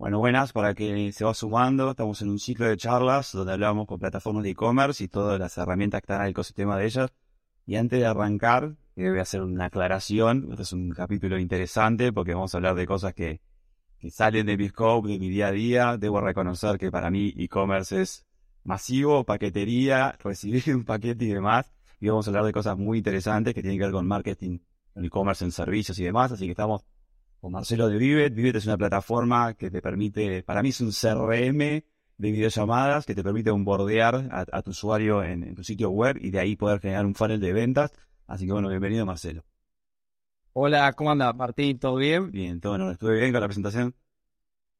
Bueno, buenas, para que se va sumando, estamos en un ciclo de charlas donde hablamos con plataformas de e-commerce y todas las herramientas que están en el ecosistema de ellas. Y antes de arrancar, voy a hacer una aclaración. Este es un capítulo interesante porque vamos a hablar de cosas que, que salen de mi scope, de mi día a día. Debo reconocer que para mí e-commerce es masivo, paquetería, recibir un paquete y demás. Y vamos a hablar de cosas muy interesantes que tienen que ver con marketing, e-commerce en servicios y demás. Así que estamos con Marcelo de Vivet. Vivet es una plataforma que te permite, para mí es un CRM de videollamadas que te permite bombardear a, tu usuario en, tu sitio web y de ahí poder generar un funnel de ventas. Así que bueno, bienvenido Marcelo. Hola, ¿cómo anda Martín? ¿Todo bien? Bien, todo bien. ¿Estuve bien con la presentación?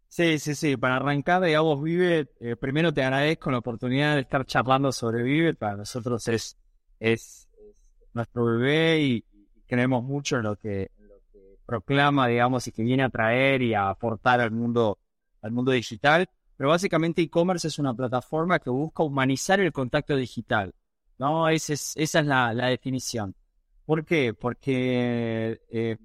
Sí, sí, sí. Para arrancar, digamos, Vivet, eh, primero te agradezco la oportunidad de estar charlando sobre Vivet. Para nosotros es, es, nuestro bebé y creemos mucho en lo que proclama, digamos, y que viene a traer y a aportar al mundo, al mundo digital. Pero básicamente e-commerce es una plataforma que busca humanizar el contacto digital. ¿no? Esa es, esa es la, definición. ¿Por qué? Porque eh,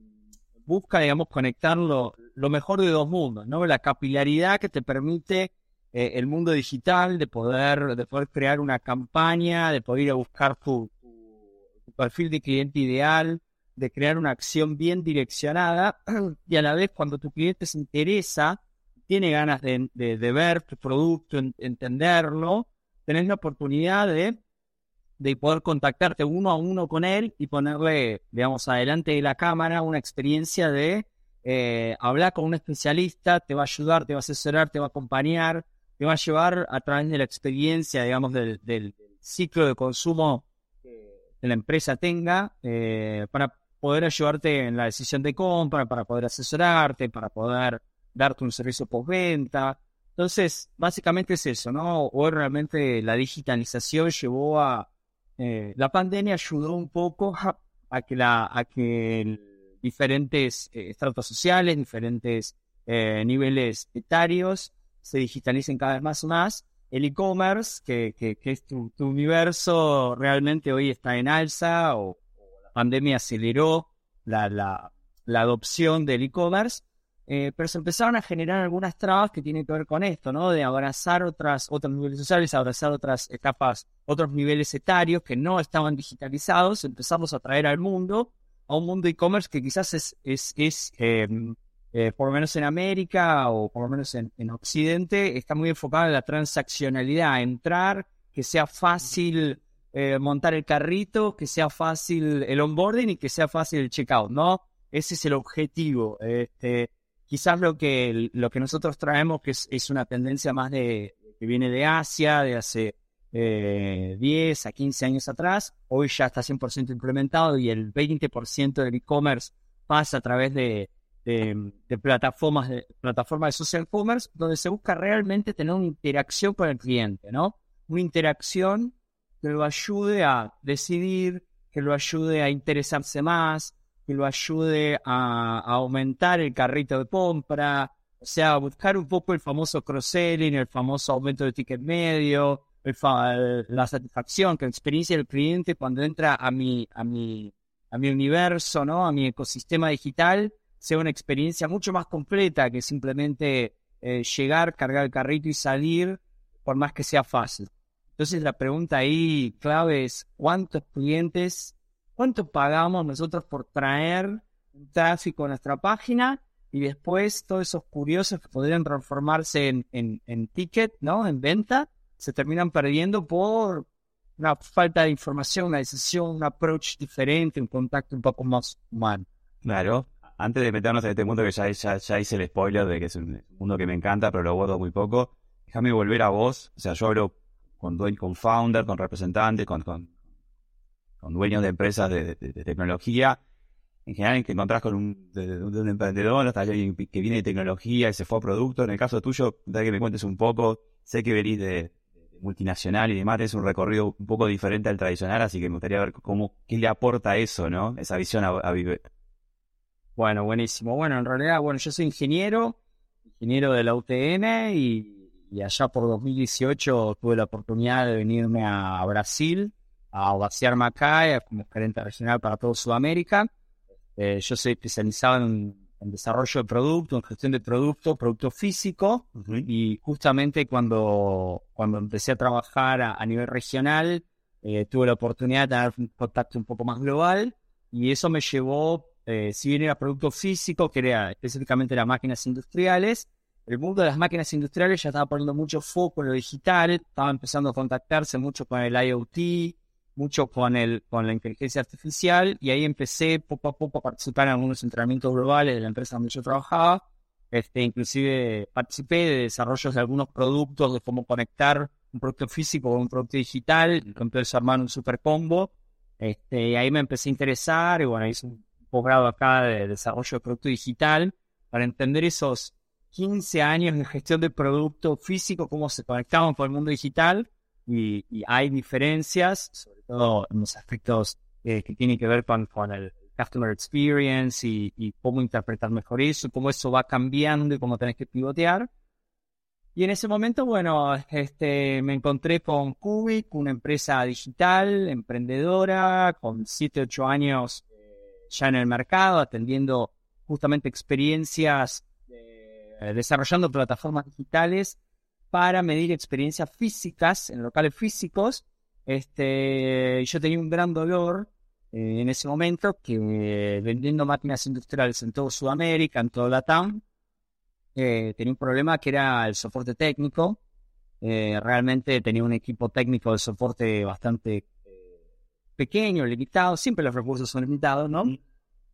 busca, digamos, conectar lo, mejor de dos mundos, ¿no? La capilaridad que te permite eh, el mundo digital de poder, de poder crear una campaña, de poder ir a buscar tu perfil de cliente ideal, de crear una acción bien direccionada y a la vez cuando tu cliente se interesa, tiene ganas de, ver tu producto, entenderlo, tenés la oportunidad de, de poder contactarte uno a uno con él y ponerle, digamos, adelante de la cámara una experiencia de eh, hablar con un especialista, te va a ayudar, te va a asesorar, te va a acompañar, te va a llevar a través de la experiencia, digamos, del, del ciclo de consumo que la empresa tenga eh, para poder ayudarte en la decisión de compra, para poder asesorarte, para poder darte un servicio postventa. Entonces, básicamente es eso, ¿no? Hoy realmente la digitalización llevó a... Eh, la pandemia ayudó un poco a, que, la, a que diferentes eh, estratos sociales, diferentes eh, niveles etarios se digitalicen cada vez más y más. El e-commerce, que, que, que, es tu, tu, universo, realmente hoy está en alza o pandemia aceleró la, la, la adopción del e-commerce, eh, pero se empezaron a generar algunas trabas que tienen que ver con esto, ¿no? De abrazar otras, otros niveles sociales, abrazar otras etapas, otros niveles etarios que no estaban digitalizados, empezamos a traer al mundo, a un mundo e-commerce que quizás es, es, es em, eh, por lo menos en América o por lo menos en, en Occidente, está muy enfocado en la transaccionalidad, entrar, que sea fácil eh, montar el carrito, que sea fácil el onboarding y que sea fácil el checkout, ¿no? Ese es el objetivo. Este, quizás lo que, lo que nosotros traemos, que es, una tendencia más de que viene de Asia, de hace eh, 10 a 15 años atrás, hoy ya está 100% implementado y el 20% del e-commerce pasa a través de, de, plataformas de plataformas de social commerce, donde se busca realmente tener una interacción con el cliente, ¿no? Una interacción que lo ayude a decidir, que lo ayude a interesarse más, que lo ayude a, aumentar el carrito de compra, o sea, buscar un poco el famoso cross-selling, el famoso aumento de ticket medio, la satisfacción, que la experiencia del cliente cuando entra a mi, a mi, a mi universo, ¿no? A mi ecosistema digital, sea una experiencia mucho más completa que simplemente eh, llegar, cargar el carrito y salir, por más que sea fácil. Entonces la pregunta ahí clave es, ¿cuántos clientes, cuánto pagamos nosotros por traer un tráfico a nuestra página? Y después todos esos curiosos que podrían transformarse en, en, en ticket, ¿no? En venta, se terminan perdiendo por una falta de información, una decisión, un approach diferente, un contacto un poco más humano. Claro. Antes de meternos en este mundo que ya, ya, ya hice el spoiler de que es un mundo que me encanta, pero lo abordo muy poco, déjame volver a vos. O sea, yo hablo con, con founder, con representantes, con, con, dueños de empresas de, tecnología. En general, que encontrás con un, de, un emprendedor, hasta alguien que viene de tecnología y se fue a producto. En el caso tuyo, da que me cuentes un poco sé que venís de, multinacional y demás, es un recorrido un poco diferente al tradicional, así que me gustaría ver cómo, qué le aporta eso, ¿no? Esa visión a, a Vive. Bueno, buenísimo. Bueno, en realidad, bueno, yo soy ingeniero, ingeniero de la UTN y, y allá por 2018 tuve la oportunidad de venirme a, Brasil a vaciarme acá como gerente regional para toda Sudamérica. Eh, yo soy especializado en en desarrollo de producto, en gestión de producto, producto físico. Y justamente cuando, cuando empecé a trabajar a, nivel regional, eh, tuve la oportunidad de tener un contacto un poco más global. Y eso me llevó, eh, si bien era producto físico, que era específicamente las máquinas industriales, el mundo de las máquinas industriales ya estaba poniendo mucho foco en lo digital, estaba empezando a contactarse mucho con el IoT, mucho con, el, con la inteligencia artificial y ahí empecé poco a poco a participar en algunos entrenamientos globales de la empresa donde yo trabajaba. Este, inclusive participé de desarrollos de algunos productos, de cómo conectar un producto físico con un producto digital, entonces armar un super combo. Este, y ahí me empecé a interesar y bueno, hice un posgrado acá de desarrollo de producto digital para entender esos 15 años de gestión de producto físico, cómo se conectaban con el mundo digital y, hay diferencias, sobre todo en los aspectos eh, que tienen que ver con, el customer experience y, cómo interpretar mejor eso, cómo eso va cambiando y cómo tenés que pivotear. Y en ese momento, bueno, este, me encontré con Cubic, una empresa digital, emprendedora, con 7, 8 años eh, ya en el mercado, atendiendo justamente experiencias, desarrollando plataformas digitales para medir experiencias físicas en locales físicos. Este, yo tenía un gran dolor eh, en ese momento que eh, vendiendo máquinas industriales en toda Sudamérica, en toda la TAM, eh, tenía un problema que era el soporte técnico. realmente tenía un equipo técnico de soporte bastante pequeño, limitado, siempre los recursos son limitados, ¿no?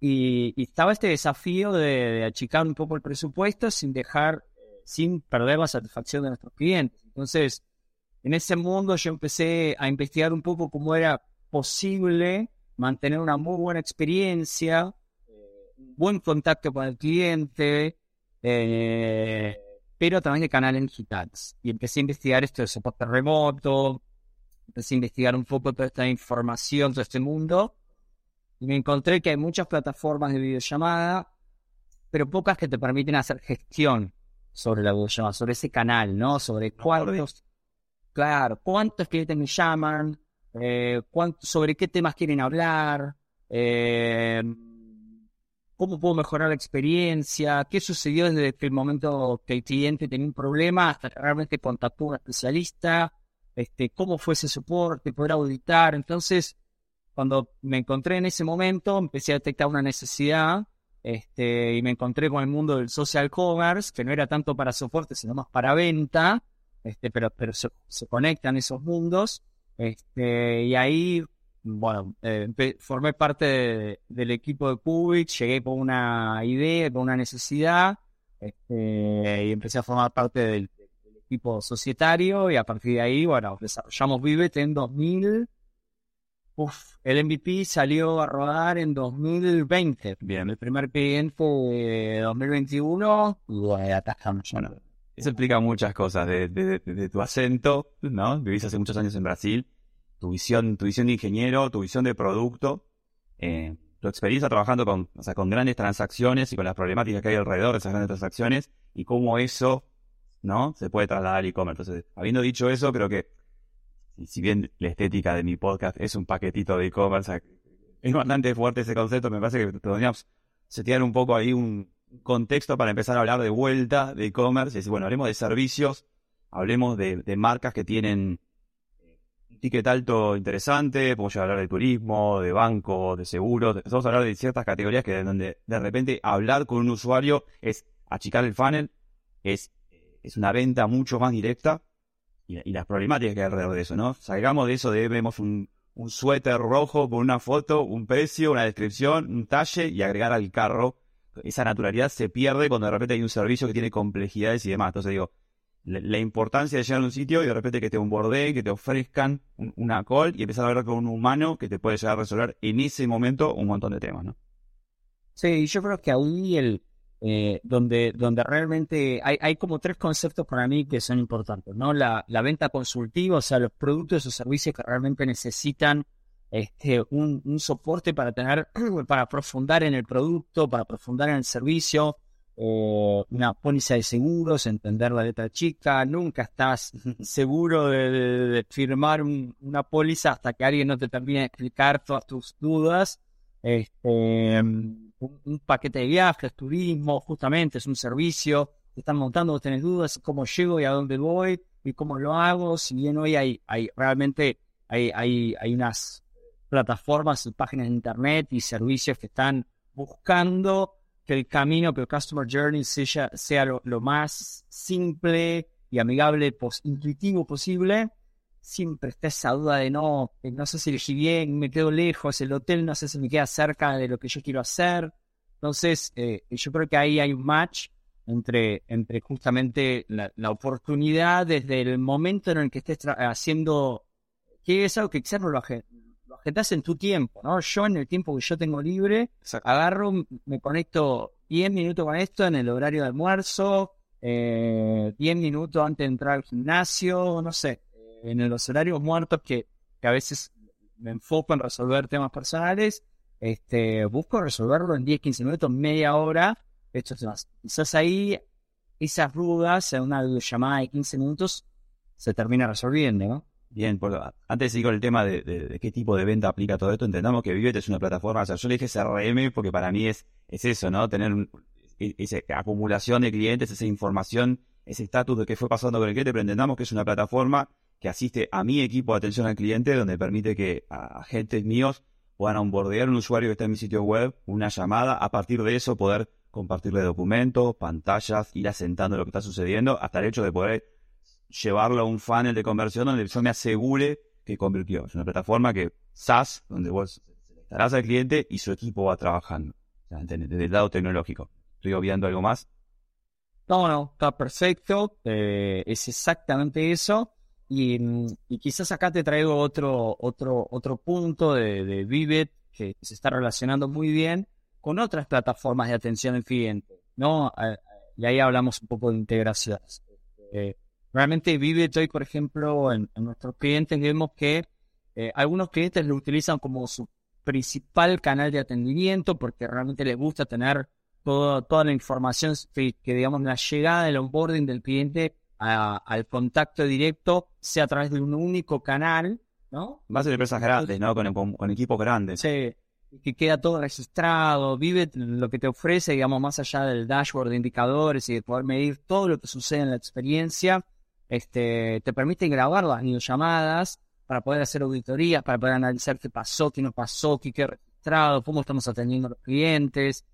Y, estaba este desafío de, achicar un poco el presupuesto sin dejar sin perder la satisfacción de nuestros clientes. Entonces, en ese mundo yo empecé a investigar un poco cómo era posible mantener una muy buena experiencia, un buen contacto con el cliente, eh, pero también de canales digitales. Y empecé a investigar esto de soporte remoto, empecé a investigar un poco toda esta información, de este mundo, y me encontré que hay muchas plataformas de videollamada, pero pocas que te permiten hacer gestión sobre la videollamada, sobre ese canal, ¿no? Sobre cuántos, claro, cuántos clientes me llaman, eh, sobre qué temas quieren hablar, eh, cómo puedo mejorar la experiencia, qué sucedió desde el momento que el cliente tenía un problema hasta que realmente contactó a un especialista, este, cómo fue ese soporte, poder auditar. Entonces, cuando me encontré en ese momento, empecé a detectar una necesidad este, y me encontré con el mundo del social commerce, que no era tanto para soporte, sino más para venta, este, pero, se, conectan esos mundos. Este, y ahí, bueno, eh, formé parte del equipo de Cubic, llegué con una idea, con una necesidad, y empecé a formar parte del, del, equipo societario, y a partir de ahí, bueno, desarrollamos Vivet en 2000 el MVP salió a rodar en 2020. Bien. El primer cliente de 2021 y atajamos. Bueno, eso explica muchas cosas de, tu acento, ¿no? Vivís hace muchos años en Brasil, tu visión, tu visión de ingeniero, tu visión de producto, eh, tu experiencia trabajando con, o sea, con grandes transacciones y con las problemáticas que hay alrededor de esas grandes transacciones y cómo eso, ¿no? Se puede trasladar al e-commerce. Entonces, habiendo dicho eso, creo que si bien la estética de mi podcast es un paquetito de e-commerce, es bastante fuerte ese concepto, me parece que podríamos setear un poco ahí un contexto para empezar a hablar de vuelta de e-commerce. Es bueno, hablemos de servicios, hablemos de, marcas que tienen un ticket alto interesante, podemos hablar de turismo, de banco, de seguros, a hablar de ciertas categorías que donde de repente hablar con un usuario es achicar el funnel, es, es una venta mucho más directa y, las problemáticas que hay alrededor de eso, ¿no? Salgamos de eso de vemos un, suéter rojo con una foto, un precio, una descripción, un talle y agregar al carro. Esa naturalidad se pierde cuando de repente hay un servicio que tiene complejidades y demás. Entonces digo, la, importancia de llegar a un sitio y de repente que te borde, que te ofrezcan una call y empezar a hablar con un humano que te puede llegar a resolver en ese momento un montón de temas, ¿no? Sí, yo creo que ahí el, eh, donde, donde realmente hay, hay como tres conceptos para mí que son importantes, ¿no? La, la venta consultiva, o sea, los productos o servicios que realmente necesitan este, un, un soporte para tener, para profundar en el producto, para profundar en el servicio, o una póliza de seguros, entender la letra chica, nunca estás seguro de, firmar una póliza hasta que alguien no te termine de explicar todas tus dudas. Este, un, paquete de viajes, turismo, justamente es un servicio, te están montando, tenés dudas, cómo llego y a dónde voy y cómo lo hago, si bien hoy hay, hay realmente hay, hay, hay unas plataformas, páginas de internet y servicios que están buscando que el camino, que el Customer Journey sea, sea lo, más simple y amigable, intuitivo posible, siempre está esa duda de no, no sé si elegí bien, me quedo lejos, el hotel no sé si me queda cerca de lo que yo quiero hacer. Entonces, eh, yo creo que ahí hay un match entre, entre justamente la, oportunidad desde el momento en el que estés haciendo, que es algo que quizás no lo, lo agendas en tu tiempo, ¿no? Yo en el tiempo que yo tengo libre, agarro, me conecto 10 minutos con esto en el horario de almuerzo, eh, 10 minutos antes de entrar al gimnasio, no sé, en los horarios muertos que, que a veces me enfoco en resolver temas personales, este, busco resolverlo en 10, 15 minutos, media hora, es más. Quizás ahí esas dudas en una llamada de 15 minutos se termina resolviendo, ¿no? Bien, pues, antes de seguir con el tema de, qué tipo de venta aplica todo esto, entendamos que Vivet es una plataforma, o sea, yo le dije CRM porque para mí es, es eso, ¿no? Tener e, esa acumulación de clientes, esa información, ese estatus de qué fue pasando con el cliente, pero entendamos que es una plataforma que asiste a mi equipo de atención al cliente, donde permite que agentes míos puedan onboardear un usuario que está en mi sitio web, una llamada, a partir de eso poder compartirle documentos, pantallas, ir asentando lo que está sucediendo, hasta el hecho de poder llevarlo a un funnel de conversión donde yo me asegure que convirtió. Es una plataforma que SaaS, donde vos estarás al cliente y su equipo va trabajando, desde el lado tecnológico. ¿Estoy obviando algo más? No, no, está perfecto. Eh, es exactamente eso. Y, quizás acá te traigo otro, otro, otro punto de, de Vivet que se está relacionando muy bien con otras plataformas de atención al cliente, ¿no? Y ahí hablamos un poco de integración. Eh, realmente Vivet hoy, por ejemplo, en, nuestros clientes vemos que eh, algunos clientes lo utilizan como su principal canal de atendimiento porque realmente les gusta tener toda la información que, digamos, la llegada del onboarding del cliente al contacto directo sea a través de un único canal, ¿no? Más de empresas grandes, ¿no? Con, equipos grandes. Sí, que queda todo registrado, vive lo que te ofrece, digamos, más allá del dashboard de indicadores y de poder medir todo lo que sucede en la experiencia, este, te permite grabar las videollamadas para poder hacer auditorías, para poder analizar qué pasó, qué no pasó, qué qué registrado, cómo estamos atendiendo a los clientes,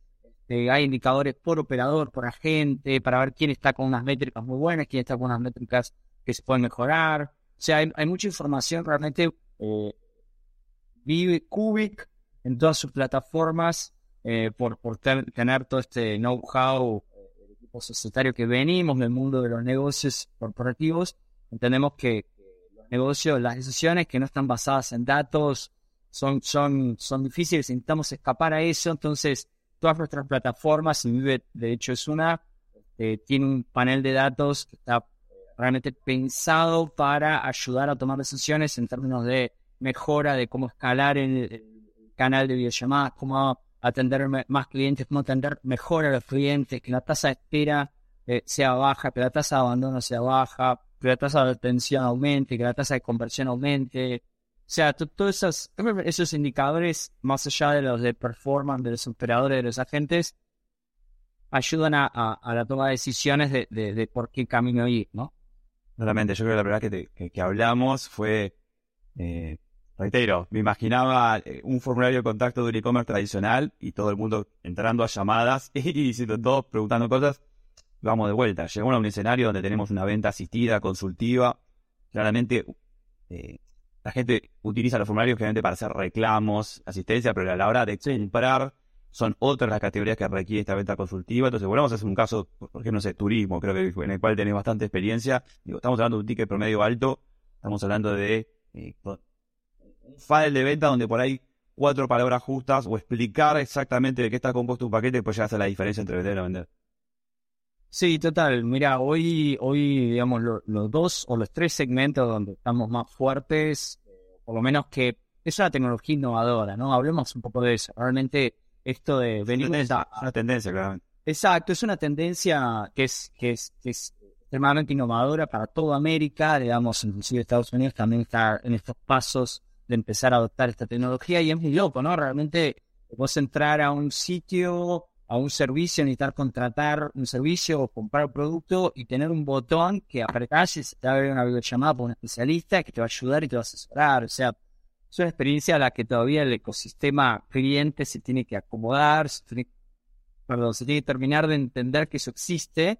este, hay indicadores por operador, por agente, para ver quién está con unas métricas muy buenas, quién está con unas métricas que se pueden mejorar. O sea, hay, mucha información realmente. Eh, vive Cubic en todas sus plataformas eh, por, por tener todo este know-how equipo societario que venimos del mundo de los negocios corporativos. Entendemos que, los negocios, las decisiones que no están basadas en datos son, son, son difíciles, necesitamos escapar a eso. Entonces, todas nuestras plataformas, y Vive de hecho es una, eh, tiene un panel de datos que está realmente pensado para ayudar a tomar decisiones en términos de mejora de cómo escalar el, canal de videollamadas, cómo atender más clientes, cómo atender mejor a los clientes, que la tasa de espera eh, sea baja, que la tasa de abandono sea baja, que la tasa de atención aumente, que la tasa de conversión aumente, sea, todos esos, esos indicadores, más allá de los de performance de los operadores, de los agentes, ayudan a, la toma de decisiones de, por qué camino ir, ¿no? Realmente, yo creo que la verdad que, que, hablamos fue, eh, reitero, me imaginaba eh, un formulario de contacto de un e-commerce tradicional y todo el mundo entrando a llamadas y diciendo todos, preguntando cosas. Vamos de vuelta, llegamos a un escenario donde tenemos una venta asistida, consultiva, claramente eh, la gente utiliza los formularios generalmente para hacer reclamos, asistencia, pero a la hora de comprar son otras las categorías que requiere esta venta consultiva. Entonces, volvemos a hacer un caso, por ejemplo, no sé, turismo, creo que en el cual tenés bastante experiencia. Digo, estamos hablando de un ticket promedio alto, estamos hablando de eh, un file de venta donde por ahí cuatro palabras justas o explicar exactamente de qué está compuesto un paquete, pues ya hace la diferencia entre vender y no vender. Sí, total. Mira, hoy, hoy digamos, los dos o los tres segmentos donde estamos más fuertes, por lo menos que es una tecnología innovadora, ¿no? Hablemos un poco de eso. Realmente esto de venir... Es una tendencia, claramente. Exacto, es una tendencia que es, que es, que es extremadamente innovadora para toda América, digamos, inclusive Estados Unidos también está en estos pasos de empezar a adoptar esta tecnología y es muy loco, ¿no? Realmente vos entrar a un sitio, a un servicio, necesitar contratar un servicio o comprar un producto y tener un botón que apretás y se te va a ver una videollamada por un especialista que te va a ayudar y te va a asesorar, o sea, es una experiencia a la que todavía el ecosistema cliente se tiene que acomodar, se tiene, perdón, se tiene que terminar de entender que eso existe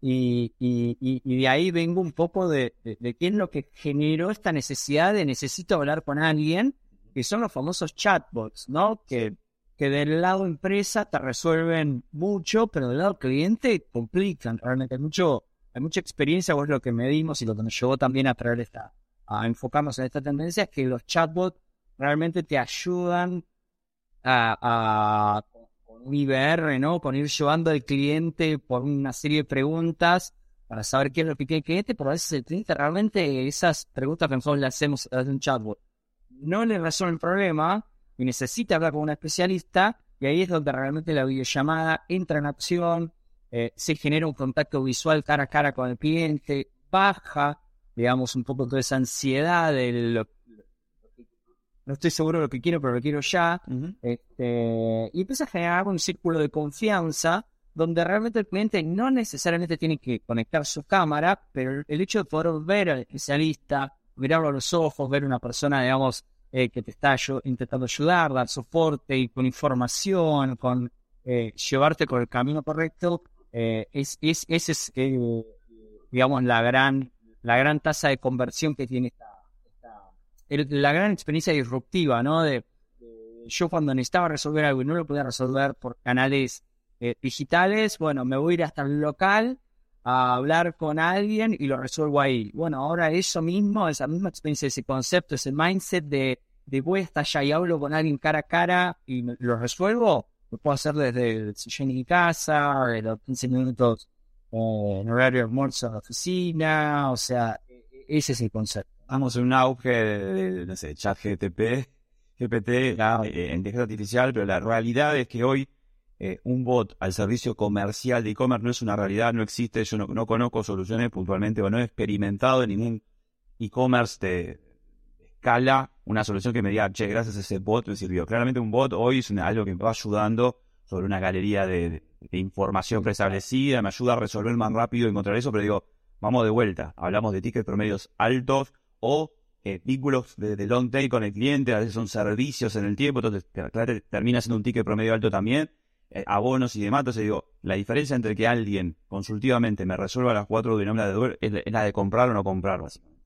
y, y, de ahí vengo un poco de, de, qué es lo que generó esta necesidad de necesito hablar con alguien, que son los famosos chatbots, ¿no? Que, que del lado empresa te resuelven mucho, pero del lado cliente complican. Realmente hay mucho, hay mucha experiencia, o lo que medimos y lo que nos llevó también a traer esta, a enfocarnos en esta tendencia, es que los chatbots realmente te ayudan a, a un IBR, ¿no? Con ir llevando al cliente por una serie de preguntas para saber qué es lo que quiere el cliente, pero a veces el cliente realmente esas preguntas que nosotros le hacemos a un chatbot no le resuelve el problema y necesita hablar con un especialista y ahí es donde realmente la videollamada entra en acción, eh, se genera un contacto visual cara a cara con el cliente, baja, digamos, un poco toda esa ansiedad del no estoy seguro de lo que quiero, pero lo quiero ya. este, y empieza a generar un círculo de confianza donde realmente el cliente no necesariamente tiene que conectar su cámara, pero el hecho de poder ver al especialista, mirarlo a los ojos, ver una persona, digamos, eh, que te está intentando ayudar, dar soporte y con información, con eh, llevarte por el camino correcto, eh, es, es, esa es, digamos, la gran, la gran tasa de conversión que tiene esta la gran experiencia disruptiva, ¿no? De, yo cuando necesitaba resolver algo y no lo podía resolver por canales eh, digitales, bueno, me voy a ir hasta el local a hablar con alguien y lo resuelvo ahí. Bueno, ahora eso mismo, esa misma experiencia, ese concepto, ese mindset de, de hasta allá y hablo con alguien cara a cara y lo resuelvo, lo puedo hacer desde el sillón casa, de los 15 minutos eh, en horario de almuerzo en la oficina, o sea, e, e, ese es el concepto. Estamos en un auge de, no sé, chat GTP, GPT, la eh, inteligencia artificial, pero la realidad es que hoy eh, un bot al servicio comercial de e-commerce no es una realidad, no existe, yo no, conozco soluciones puntualmente o no he experimentado en ningún e-commerce de, escala una solución que me diga, che, gracias a ese bot me sirvió. Claramente un bot hoy es algo que me va ayudando sobre una galería de, de información preestablecida, me ayuda a resolver más rápido, encontrar eso, pero digo, vamos de vuelta, hablamos de tickets promedios altos, o eh, vínculos de, long tail con el cliente, a veces son servicios en el tiempo, entonces termina siendo un ticket promedio alto también, eh, abonos y demás. Entonces digo, la diferencia entre que alguien consultivamente me resuelva las cuatro de nómina de Uber es, la de comprar o no comprar, básicamente.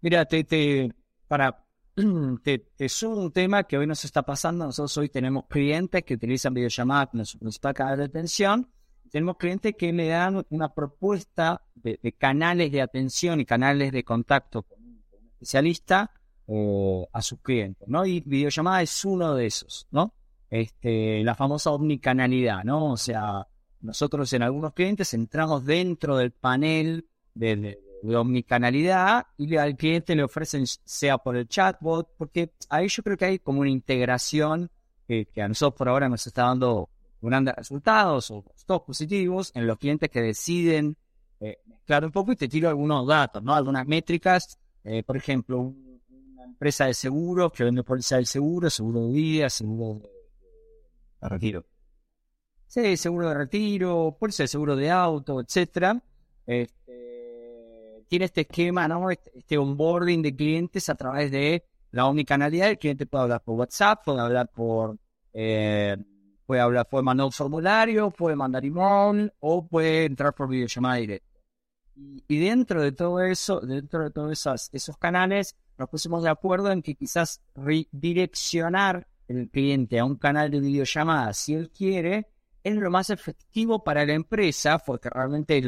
Mira, te, te, para, subo un tema que hoy nos está pasando. Nosotros hoy tenemos clientes que utilizan videollamadas como su principal canal de atención. Tenemos clientes que le dan una propuesta de, de canales de atención y canales de contacto especialista eh, a sus clientes, ¿no? Y videollamada es uno de esos, ¿no? Este, la famosa omnicanalidad, ¿no? O sea, nosotros en algunos clientes entramos dentro del panel de, omnicanalidad y al cliente le ofrecen sea por el chatbot, porque ahí yo creo que hay como una integración que, a nosotros por ahora nos está dando grandes resultados o todos positivos en los clientes que deciden eh, mezclar un poco y te tiro algunos datos, ¿no? Algunas métricas eh, por ejemplo, una empresa de seguros que vende póliza de seguro, seguro de vida, seguro de, retiro. Sí, seguro de retiro, póliza de seguro de auto, etcétera. Este, tiene este esquema, ¿no? Este, este, onboarding de clientes a través de la omnicanalidad. El cliente puede hablar por WhatsApp, puede hablar por eh, puede hablar, puede mandar un formulario, puede mandar email o puede entrar por videollamada directa. Y, dentro de todo eso, dentro de todos esos, esos canales, nos pusimos de acuerdo en que quizás redireccionar el cliente a un canal de videollamada, si él quiere, es lo más efectivo para la empresa, porque realmente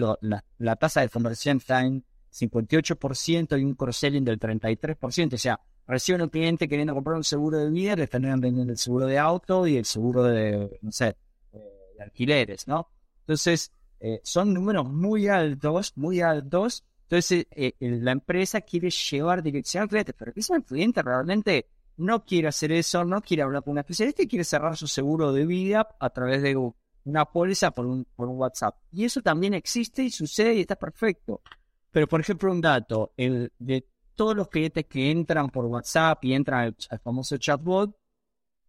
la, tasa de conversión está en 58% y un cross-selling del 33%. O sea, recibe un cliente queriendo comprar un seguro de vida, le están vendiendo el seguro de auto y el seguro de, no sé, de alquileres, ¿no? Entonces, eh, son números muy altos, muy altos. Entonces, eh, eh, la empresa quiere llevar dirección al cliente, pero quizás el cliente realmente no quiere hacer eso, no quiere hablar con un especialista y quiere cerrar su seguro de vida a través de una póliza por un, por un WhatsApp. Y eso también existe y sucede y está perfecto. Pero, por ejemplo, un dato, el, de todos los clientes que entran por WhatsApp y entran al, famoso chatbot,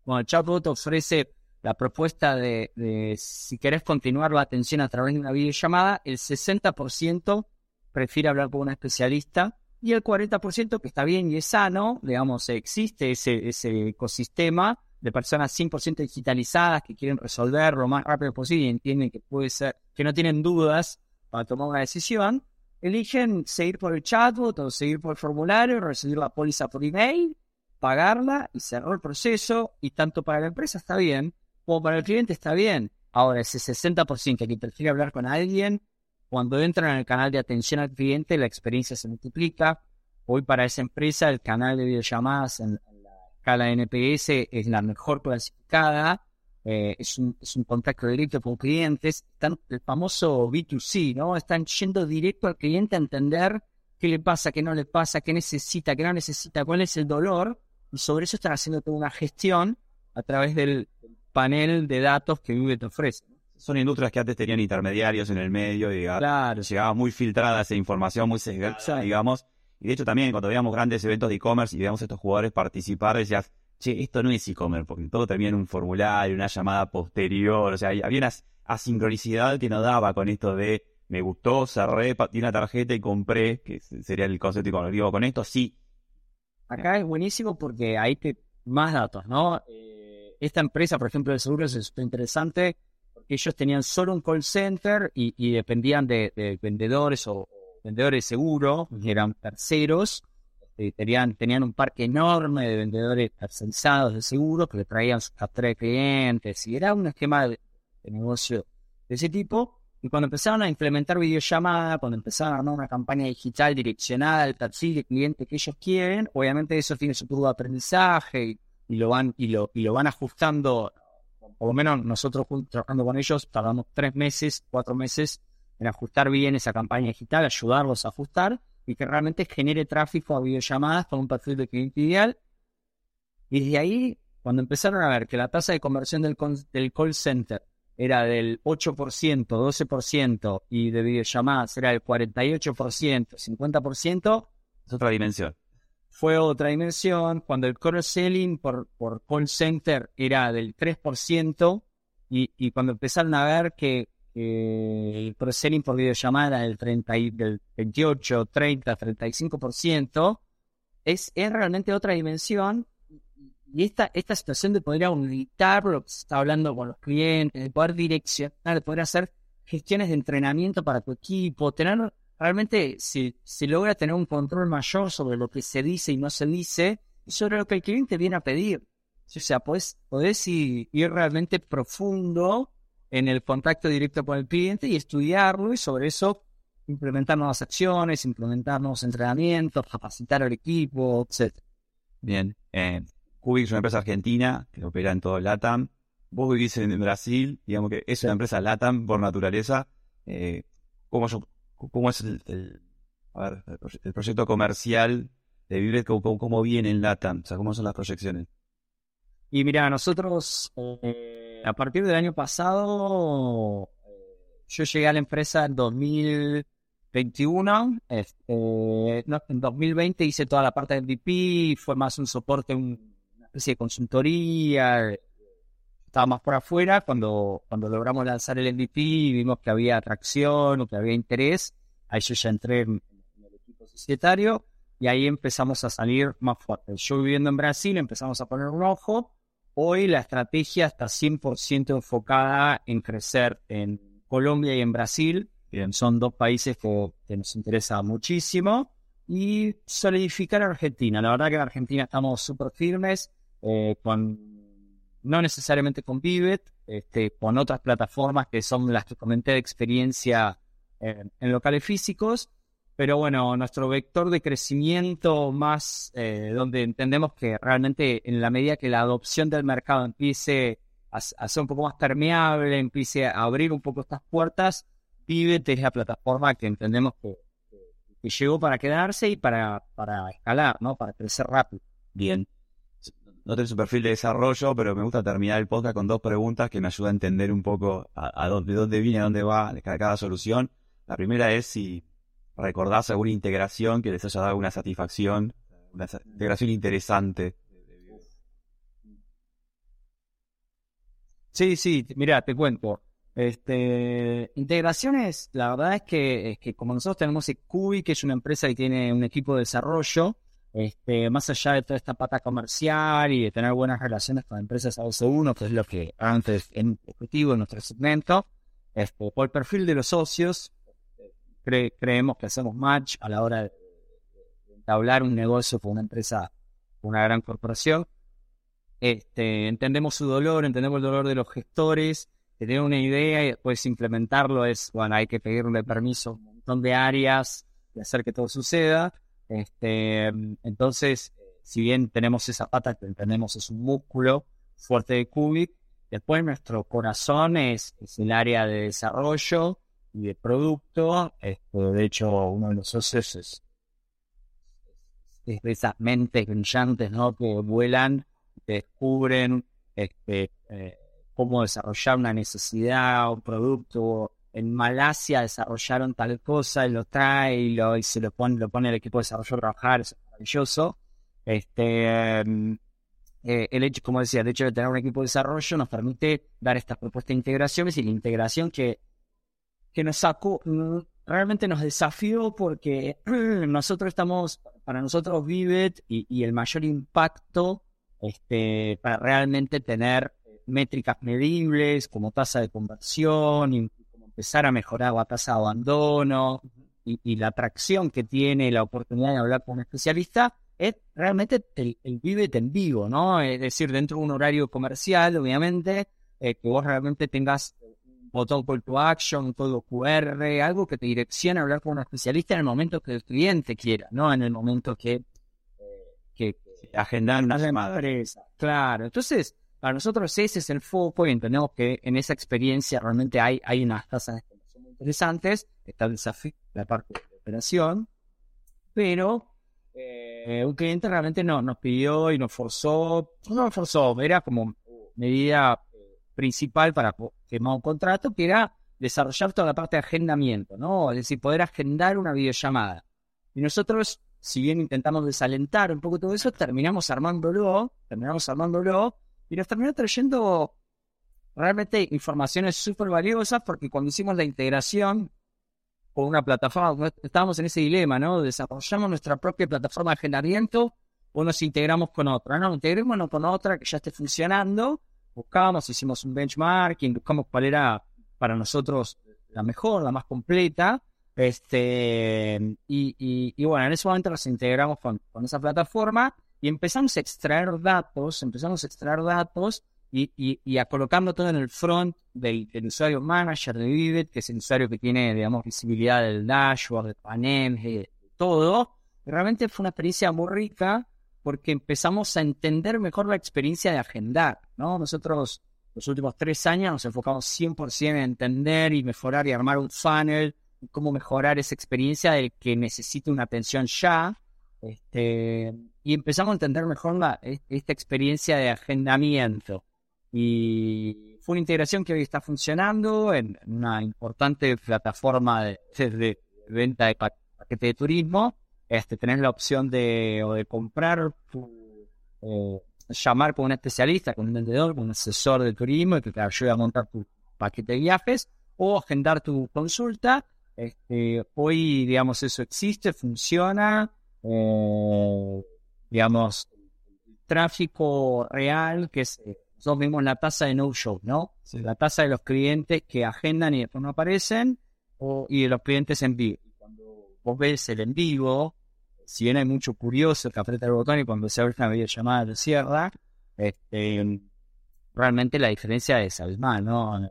cuando el chatbot ofrece la propuesta de, si querés continuar la atención a través de una videollamada, el 60% prefiere hablar con un especialista y el 40% que está bien y es sano, digamos, existe ese, ese ecosistema de personas 100% digitalizadas que quieren resolver lo más rápido posible y entienden que puede ser, que no tienen dudas para tomar una decisión, eligen seguir por el chatbot o seguir por el formulario, recibir la póliza por email, pagarla y cerrar el proceso y tanto para la empresa está bien, como para el cliente está bien. Ahora, ese 60% que prefiere hablar con alguien, cuando entran en el canal de atención al cliente, la experiencia se multiplica. Hoy para esa empresa el canal de videollamadas en, la escala NPS es la mejor clasificada. Eh, es, un, es un contacto directo con clientes. Están, el famoso B2C, ¿no? Están yendo directo al cliente a entender qué le pasa, qué no le pasa, qué necesita, qué no necesita, cuál es el dolor. Y sobre eso están haciendo toda una gestión a través del, panel de datos que Google te ofrece. Son industrias que antes tenían intermediarios en el medio y claro. llegaba muy filtrada esa información, muy sesgada, digamos. Y de hecho también cuando veíamos grandes eventos de e-commerce y veíamos a estos jugadores participar, decías, che, esto no es e-commerce, porque todo termina un formulario, una llamada posterior, o sea, había una asincronicidad que no daba con esto de me gustó, cerré, di una tarjeta y compré, que sería el concepto e digo, con esto sí. Acá es buenísimo porque hay que más datos, ¿no? Eh, esta empresa, por ejemplo, de seguros es interesante porque ellos tenían solo un call center y, dependían de, vendedores o, vendedores de seguro, que eran terceros. Este, tenían, un parque enorme de vendedores tercerizados de seguros que le traían sus de clientes y era un esquema de, negocio de ese tipo. Y cuando empezaron a implementar videollamada, cuando empezaron a armar una campaña digital direccionada al perfil de cliente que ellos quieren, obviamente eso tiene su curva de aprendizaje y y lo van, y lo, y lo van ajustando, por lo menos nosotros trabajando con ellos, tardamos tres meses, cuatro meses en ajustar bien esa campaña digital, ayudarlos a ajustar y que realmente genere tráfico a videollamadas con un perfil de cliente ideal. Y de ahí, cuando empezaron a ver que la tasa de conversión del, del call center era del 8%, 12% y de videollamadas era del 48%, 50%, es otra dimensión fue otra dimensión. Cuando el cross-selling por, por call center era del 3%, y, y cuando empezaron a ver que, el cross-selling por videollamada del, 30, del 28, 30, 35%, es, es realmente otra dimensión. Y esta, esta situación de poder auditar lo que se está hablando con los clientes, de poder direccionar, de poder hacer gestiones de entrenamiento para tu equipo, tener realmente si se logra tener un control mayor sobre lo que se dice y no se dice y sobre lo que el cliente viene a pedir. O sea, podés, podés ir, realmente profundo en el contacto directo con el cliente y estudiarlo y sobre eso implementar nuevas acciones, implementar nuevos entrenamientos, capacitar al equipo, etc. Bien. Eh, Cubic es una empresa argentina que opera en todo LATAM. Vos vivís en Brasil, digamos que es una empresa LATAM por naturaleza. Eh, ¿Cómo cómo es el, proyecto comercial de Vibret, cómo, viene en LATAM, o sea, cómo son las proyecciones. Y mira, nosotros eh, a partir del año pasado, eh, yo llegué a la empresa en 2021, este, en 2020 hice toda la parte de MVP, fue más un soporte, una especie de consultoría, estaba más por afuera. Cuando, cuando logramos lanzar el MVP y vimos que había atracción o que había interés, ahí yo ya entré en, el equipo societario y ahí empezamos a salir más fuerte. Yo viviendo en Brasil empezamos a poner un ojo. Hoy la estrategia está 100% enfocada en crecer en Colombia y en Brasil. Son dos países que, nos interesa muchísimo. Y solidificar Argentina. La verdad que en Argentina estamos súper firmes. Eh, con no necesariamente con Vivet, este, con otras plataformas que son las que comenté de experiencia en, locales físicos, pero bueno, nuestro vector de crecimiento más, eh, donde entendemos que realmente en la medida que la adopción del mercado empiece a, ser un poco más permeable, empiece a abrir un poco estas puertas, Pivot es la plataforma que entendemos que, llegó para quedarse y para, para escalar, ¿no? Para crecer rápido. Bien. No tengo un perfil de desarrollo, pero me gusta terminar el podcast con dos preguntas que me ayudan a entender un poco a, de dónde viene, a dónde va cada, solución. La primera es si recordás alguna integración que les haya dado una satisfacción, una integración interesante. Sí, sí, mira, te cuento. Este, integraciones, la verdad es que, que como nosotros tenemos Cubi, que es una empresa que tiene un equipo de desarrollo, este, más allá de toda esta pata comercial y de tener buenas relaciones con empresas AOC1, que es lo que antes en objetivo en nuestro segmento, este, por el perfil de los socios, creemos que hacemos match a la hora de, entablar un negocio con una empresa, una gran corporación. Este, entendemos su dolor, entendemos el dolor de los gestores, tener una idea y después implementarlo es, bueno, hay que pedirle permiso a un montón de áreas y hacer que todo suceda. Este, entonces, si bien tenemos esa pata que entendemos es un músculo fuerte de Cubic, después nuestro corazón es, el área de desarrollo y de producto. Este, de hecho, uno de los socios es, de esas mentes brillantes ¿no? que vuelan, descubren este, eh, cómo desarrollar una necesidad, un producto. En Malasia desarrollaron tal cosa y lo trae y, lo, y se lo pone, lo pone el equipo de desarrollo a trabajar, es maravilloso. Este, em, eh, el hecho, como decía, el hecho de tener un equipo de desarrollo nos permite dar estas propuestas de integraciones y la integración que, que nos sacó, mm, realmente nos desafió porque nosotros estamos, para nosotros Vivet y, el mayor impacto este, para realmente tener métricas medibles como tasa de conversión y como empezar a mejorar la tasa de abandono y, la atracción que tiene la oportunidad de hablar con un especialista es realmente el, el en vivo, ¿no? Es decir, dentro de un horario comercial, obviamente, eh, que vos realmente tengas botón call to action, todo QR, algo que te direccione a hablar con un especialista en el momento que el cliente quiera, no en el momento que, que, agendar una llamada. Claro, entonces para nosotros ese es el foco y entendemos que en esa experiencia realmente hay, hay unas tasas de muy interesantes. Está el desafío, la parte de operación, pero eh, un cliente realmente no, nos pidió y nos forzó, no nos forzó, era como medida principal para firmar un contrato, que era desarrollar toda la parte de agendamiento, ¿no? Es decir, poder agendar una videollamada. Y nosotros, si bien intentamos desalentar un poco todo eso, terminamos armándolo, terminamos armándolo y nos terminó trayendo realmente informaciones súper valiosas porque cuando hicimos la integración con una plataforma, estábamos en ese dilema, ¿no? Desarrollamos nuestra propia plataforma de agendamiento o nos integramos con otra, ¿no? Integrémonos con otra que ya esté funcionando, buscamos, hicimos un benchmarking, buscamos cuál era para nosotros la mejor, la más completa, este, y, y, bueno, en ese momento nos integramos con, con esa plataforma y empezamos a extraer datos, empezamos a extraer datos y, y, a colocarlo todo en el front del, usuario manager de Vivid, que es el usuario que tiene, digamos, visibilidad del dashboard, del panel, de todo. Realmente fue una experiencia muy rica porque empezamos a entender mejor la experiencia de agendar, ¿no? Nosotros los últimos tres años nos enfocamos 100% en entender y mejorar y armar un funnel, cómo mejorar esa experiencia del que necesita una atención ya, este, y empezamos a entender mejor la, e, esta experiencia de agendamiento. Y fue una integración que hoy está funcionando en una importante plataforma de, venta de paquete de turismo. Este, tenés la opción de, o de comprar, eh, llamar con un especialista, con un vendedor, con un asesor de turismo que te ayude a montar tu paquete de viajes o agendar tu consulta. Este, hoy, digamos, eso existe, funciona eh, digamos, tráfico real, que es, nosotros vemos la tasa de no-show, ¿no? La tasa de los clientes que agendan y después no aparecen, o, y de los clientes en vivo. Cuando vos ves el en vivo, si bien hay mucho curioso que aprieta el botón y cuando se abre una videollamada lo cierra, este, realmente la diferencia es abismal, ¿no?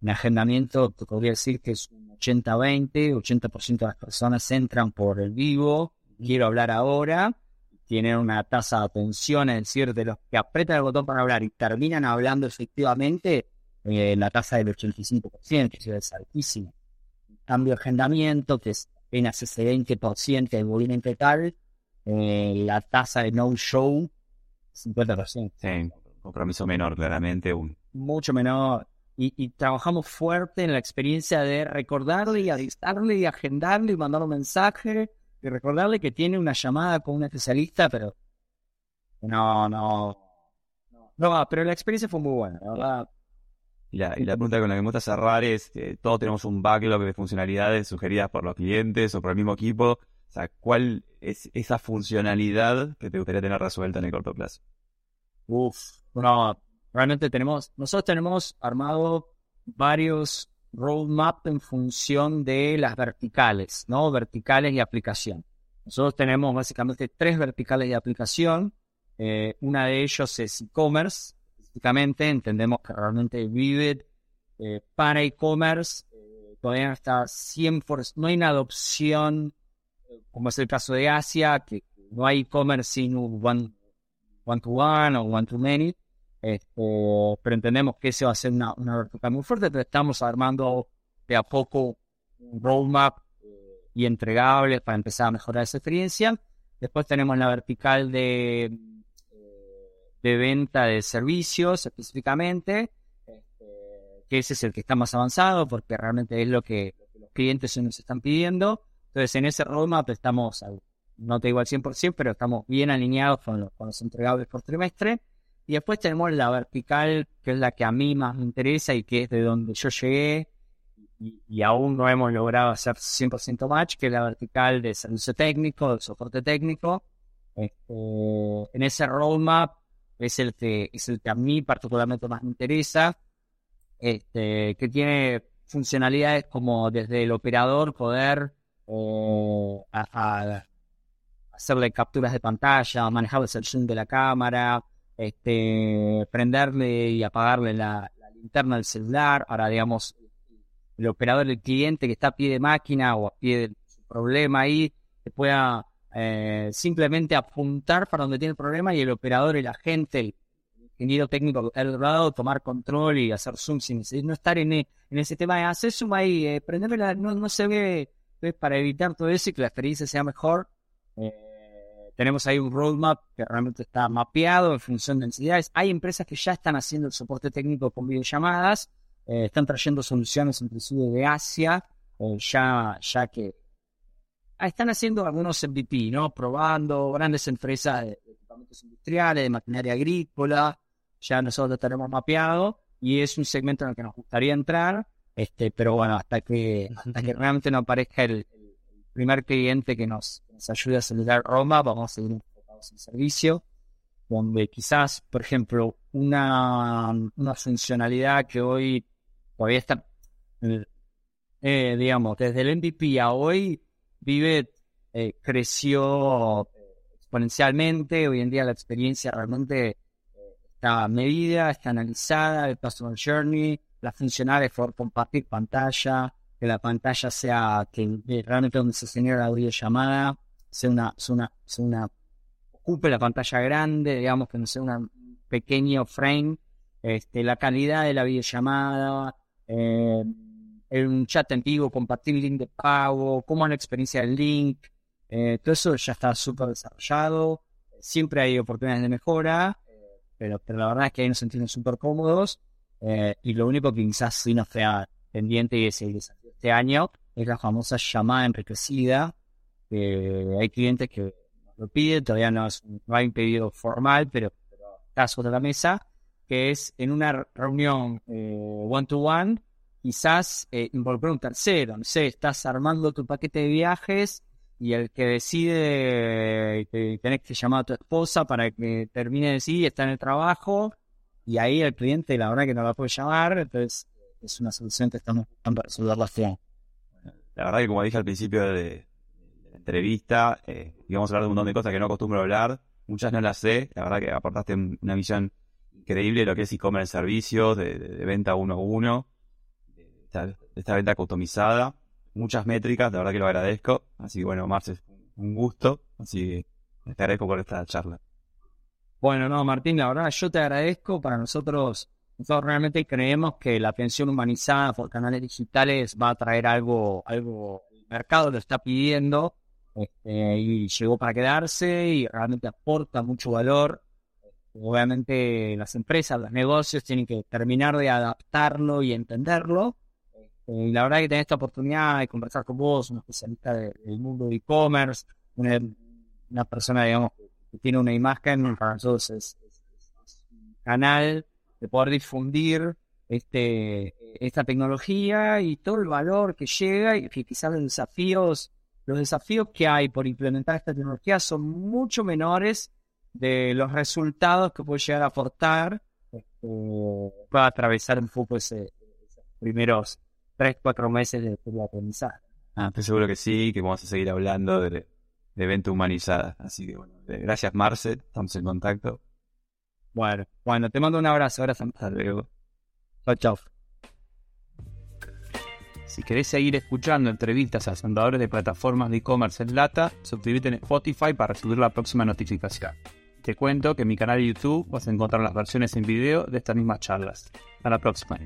En agendamiento te podría decir que es un 80-20, 80%, de las personas entran por el vivo quiero hablar ahora, tienen una tasa de atención, es decir, de los que apretan el botón para hablar y terminan hablando efectivamente, eh, la tasa del 85%, que es altísima. cambio de agendamiento, que es apenas ese 20% de volumen total, eh, la tasa de no-show, 50%. Sí, compromiso menor, claramente. Un... Mucho menor. Y, y, trabajamos fuerte en la experiencia de recordarle y avisarle y agendarle y mandar un mensaje y recordarle que tiene una llamada con un especialista, pero no, no, no, pero la experiencia fue muy buena, la verdad. Y la, pregunta con la que me gusta cerrar es, eh, todos tenemos un backlog de funcionalidades sugeridas por los clientes o por el mismo equipo. O sea, ¿cuál es esa funcionalidad que te gustaría tener resuelta en el corto plazo? Uf, no, realmente tenemos, nosotros tenemos armado varios roadmap en función de las verticales, ¿no? Verticales y aplicación. Nosotros tenemos básicamente tres verticales de aplicación. Eh, una de ellos es e-commerce, específicamente. Entendemos que realmente Vivid eh, para e-commerce eh, todavía no está 100%, no hay una adopción, como es el caso de Asia, que no hay e-commerce sin one, one to one o one to many. Este, pero entendemos que ese va a ser una, una vertical muy fuerte, pero estamos armando de a poco un roadmap y entregables para empezar a mejorar esa experiencia. Después tenemos la vertical de de venta de servicios específicamente, este, que ese es el que está más avanzado porque realmente es lo que, los clientes nos están pidiendo. Entonces, en ese roadmap estamos, no te digo al 100%, pero estamos bien alineados con los, con los entregables por trimestre. Y después tenemos la vertical, que es la que a mí más me interesa y que es de donde yo llegué y, aún no hemos logrado hacer 100% match, que es la vertical de servicio técnico, de soporte técnico. Este, en ese roadmap es el que, es el que a mí particularmente más me interesa, este, que tiene funcionalidades como desde el operador poder eh, hacerle capturas de pantalla, manejar el zoom de la cámara, este, prenderle y apagarle la, linterna del celular, ahora digamos el operador, el cliente que está a pie de máquina o a pie de su problema ahí, que pueda eh, simplemente apuntar para donde tiene el problema y el operador, el agente, el ingeniero técnico que lado, tomar control y hacer zoom sin no estar en, en ese tema de hacer zoom ahí, eh, prenderme no, no se ve, para evitar todo eso y que la experiencia sea mejor. Eh, tenemos ahí un roadmap que realmente está mapeado en función de necesidades. Hay empresas que ya están haciendo el soporte técnico con videollamadas, eh, están trayendo soluciones inclusive de Asia, ya, ya que están haciendo algunos MVP, ¿no? Probando grandes empresas de, equipamientos industriales, de maquinaria agrícola. Ya nosotros lo tenemos mapeado y es un segmento en el que nos gustaría entrar. Este, pero bueno, hasta que, hasta que realmente no aparezca el, primer cliente que nos, ayude a acelerar Roma, vamos a seguir enfocados en servicio, donde quizás, por ejemplo, una, una funcionalidad que hoy todavía está, eh, digamos, desde el MVP a hoy, Vive eh, creció exponencialmente. Hoy en día la experiencia realmente eh, está medida, está analizada, el customer journey, las funcionales por compartir pantalla, que la pantalla sea que realmente donde se genera la videollamada sea una, sea una, ocupe la pantalla grande, digamos que no sea un pequeño frame, este, la calidad de la videollamada, eh, un chat en vivo, compartir link de pago, cómo es la experiencia del link. Eh, todo eso ya está súper desarrollado. Siempre hay oportunidades de mejora, pero, pero la verdad es que ahí nos sentimos súper cómodos. Eh, y lo único que quizás sí nos sea pendiente y desafío este año es la famosa llamada enriquecida. que hay clientes que lo piden, todavía no, es, hay un pedido formal, pero, pero está sobre la mesa, que es en una reunión eh, one-to-one quizás eh, involucrar un tercero, no sé, estás armando tu paquete de viajes y el que decide, que tenés que llamar a tu esposa para que termine de decir, está en el trabajo, y ahí el cliente la verdad que no la puede llamar, entonces es una solución que estamos buscando para resolver la La verdad que como dije al principio de, la entrevista, eh, íbamos a hablar de un montón de cosas que no acostumbro hablar, muchas no las sé, la verdad que aportaste una visión increíble de lo que es e-commerce servicios, de, de, venta uno a uno, esta, venta customizada, muchas métricas, la verdad que lo agradezco. Así que bueno, Marce, un gusto. Así que te agradezco por esta charla. Bueno, no, Martín, la verdad yo te agradezco. Para nosotros nosotros realmente creemos que la atención humanizada por canales digitales va a traer algo, algo, el mercado lo está pidiendo este, y llegó para quedarse y realmente aporta mucho valor. Obviamente las empresas, los negocios tienen que terminar de adaptarlo y entenderlo. Y la verdad que tener esta oportunidad de conversar con vos, un especialista del mundo de e-commerce, una, una, persona, que tiene una imagen, para es, un canal de poder difundir este, esta tecnología y todo el valor que llega y que quizás los desafíos, los desafíos que hay por implementar esta tecnología son mucho menores de los resultados que puede llegar a aportar este, para atravesar un poco ese, esos primeros tres, cuatro meses de, de aprendizaje. Ah, estoy seguro que sí, que vamos a seguir hablando de, de venta humanizada. Así que bueno, gracias Marce, estamos en contacto. Bueno, bueno, te mando un abrazo, gracias. Hasta luego. Chao, chao. Si querés seguir escuchando entrevistas a fundadores de plataformas de e-commerce en lata, suscríbete en Spotify para recibir la próxima notificación. Te cuento que en mi canal de YouTube vas a encontrar las versiones en video de estas mismas charlas. Hasta la próxima.